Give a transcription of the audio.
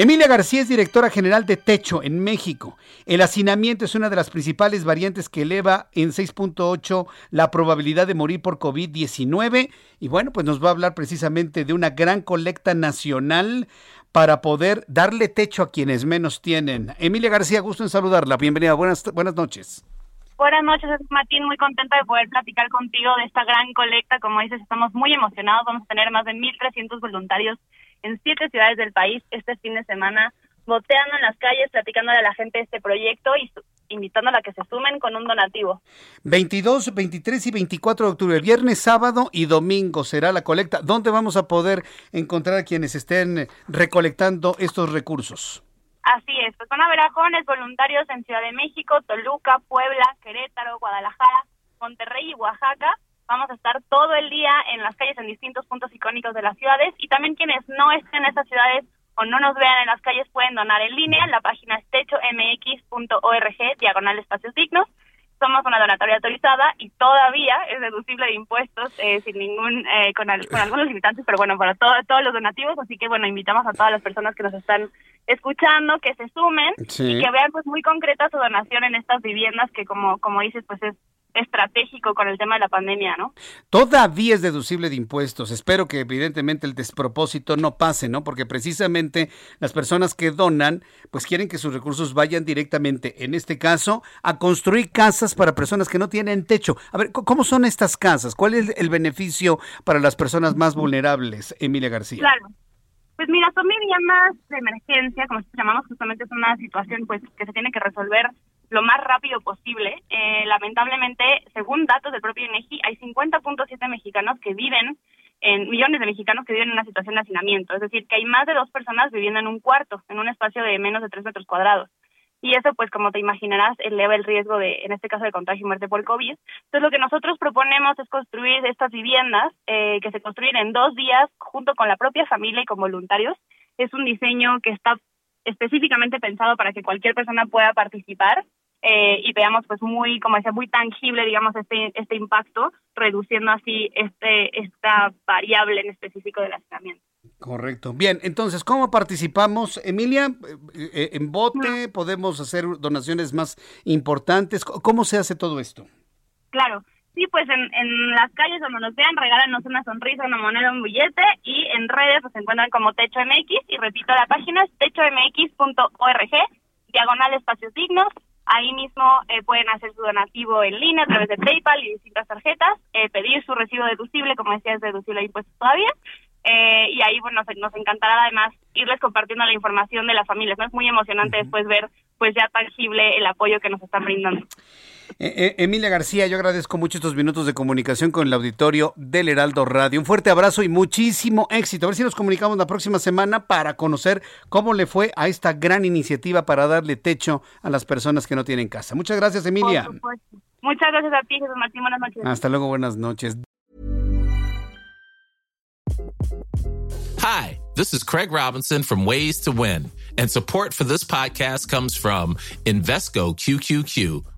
Emilia García es directora general de Techo en México. El hacinamiento es una de las principales variantes que eleva en 6.8 la probabilidad de morir por COVID-19 y bueno, pues nos va a hablar precisamente de una gran colecta nacional para poder darle techo a quienes menos tienen. Emilia García, gusto en saludarla. Bienvenida. Buenas buenas noches. Buenas noches, Martín. Muy contenta de poder platicar contigo de esta gran colecta. Como dices, estamos muy emocionados. Vamos a tener más de 1.300 voluntarios en siete ciudades del país este fin de semana, boteando en las calles, platicándole a la gente de este proyecto y invitándola a que se sumen con un donativo. 22, 23 y 24 de octubre, viernes, sábado y domingo será la colecta. ¿Dónde vamos a poder encontrar a quienes estén recolectando estos recursos? Así es, pues van a ver a jóvenes voluntarios en Ciudad de México, Toluca, Puebla, Querétaro, Guadalajara, Monterrey y Oaxaca. Vamos a estar todo el día en las calles en distintos puntos icónicos de las ciudades. Y también quienes no estén en esas ciudades o no nos vean en las calles pueden donar en línea. La página es techomx.org, diagonal espacios dignos. Somos una donatoria autorizada y todavía es deducible de impuestos eh, sin ningún eh, con, algunos limitantes pero bueno para todos los donativos. Así que bueno invitamos a todas las personas que nos están escuchando que se sumen y que vean pues muy concreta su donación en estas viviendas que como como dices pues es estratégico con el tema de la pandemia, ¿no? Todavía es deducible de impuestos. Espero que evidentemente el despropósito no pase, ¿no? Porque precisamente las personas que donan, pues quieren que sus recursos vayan directamente, en este caso, a construir casas para personas que no tienen techo. A ver, ¿cómo son estas casas? ¿Cuál es el beneficio para las personas más vulnerables, Emilia García? Claro. Pues mira, son viviendas de emergencia, como llamamos, justamente es una situación pues que se tiene que resolver lo más rápido posible. Eh, lamentablemente, según datos del propio INEGI, hay 50.7 mexicanos que viven, en millones de mexicanos que viven en una situación de hacinamiento. Es decir, que hay más de dos personas viviendo en un cuarto, en un espacio de menos de tres metros cuadrados. Y eso, pues, como te imaginarás, eleva el riesgo de, en este caso, de contagio y muerte por COVID. Entonces, lo que nosotros proponemos es construir estas viviendas eh, que se construyen en dos días junto con la propia familia y con voluntarios. Es un diseño que está específicamente pensado para que cualquier persona pueda participar eh, y veamos pues muy como decía muy tangible digamos este este impacto reduciendo así este esta variable en específico del hacinamiento Correcto. Bien, entonces, ¿cómo participamos, Emilia? Eh, eh, ¿En bote? ¿Podemos hacer donaciones más importantes? ¿Cómo se hace todo esto? Claro, sí, pues en, en las calles donde nos vean, regálanos una sonrisa, una moneda, un billete y en redes se encuentran como Techo MX y repito, la página es techomx.org, diagonal espacios dignos, Ahí mismo eh, pueden hacer su donativo en línea a través de PayPal y distintas tarjetas, eh, pedir su recibo deducible, como decía, es deducible a impuestos todavía. Eh, y ahí bueno, nos, encantará además irles compartiendo la información de las familias. ¿no? Es muy emocionante después ver pues ya tangible el apoyo que nos están brindando. Eh, eh, Emilia García, yo agradezco mucho estos minutos de comunicación con el auditorio del Heraldo Radio. Un fuerte abrazo y muchísimo éxito. A ver si nos comunicamos la próxima semana para conocer cómo le fue a esta gran iniciativa para darle techo a las personas que no tienen casa. Muchas gracias, Emilia. Muchas gracias a ti, Jesús Martín. Buenas noches. Hasta luego, buenas noches. Hi, this is Craig Robinson from Ways to Win, and support for this podcast comes from Invesco QQQ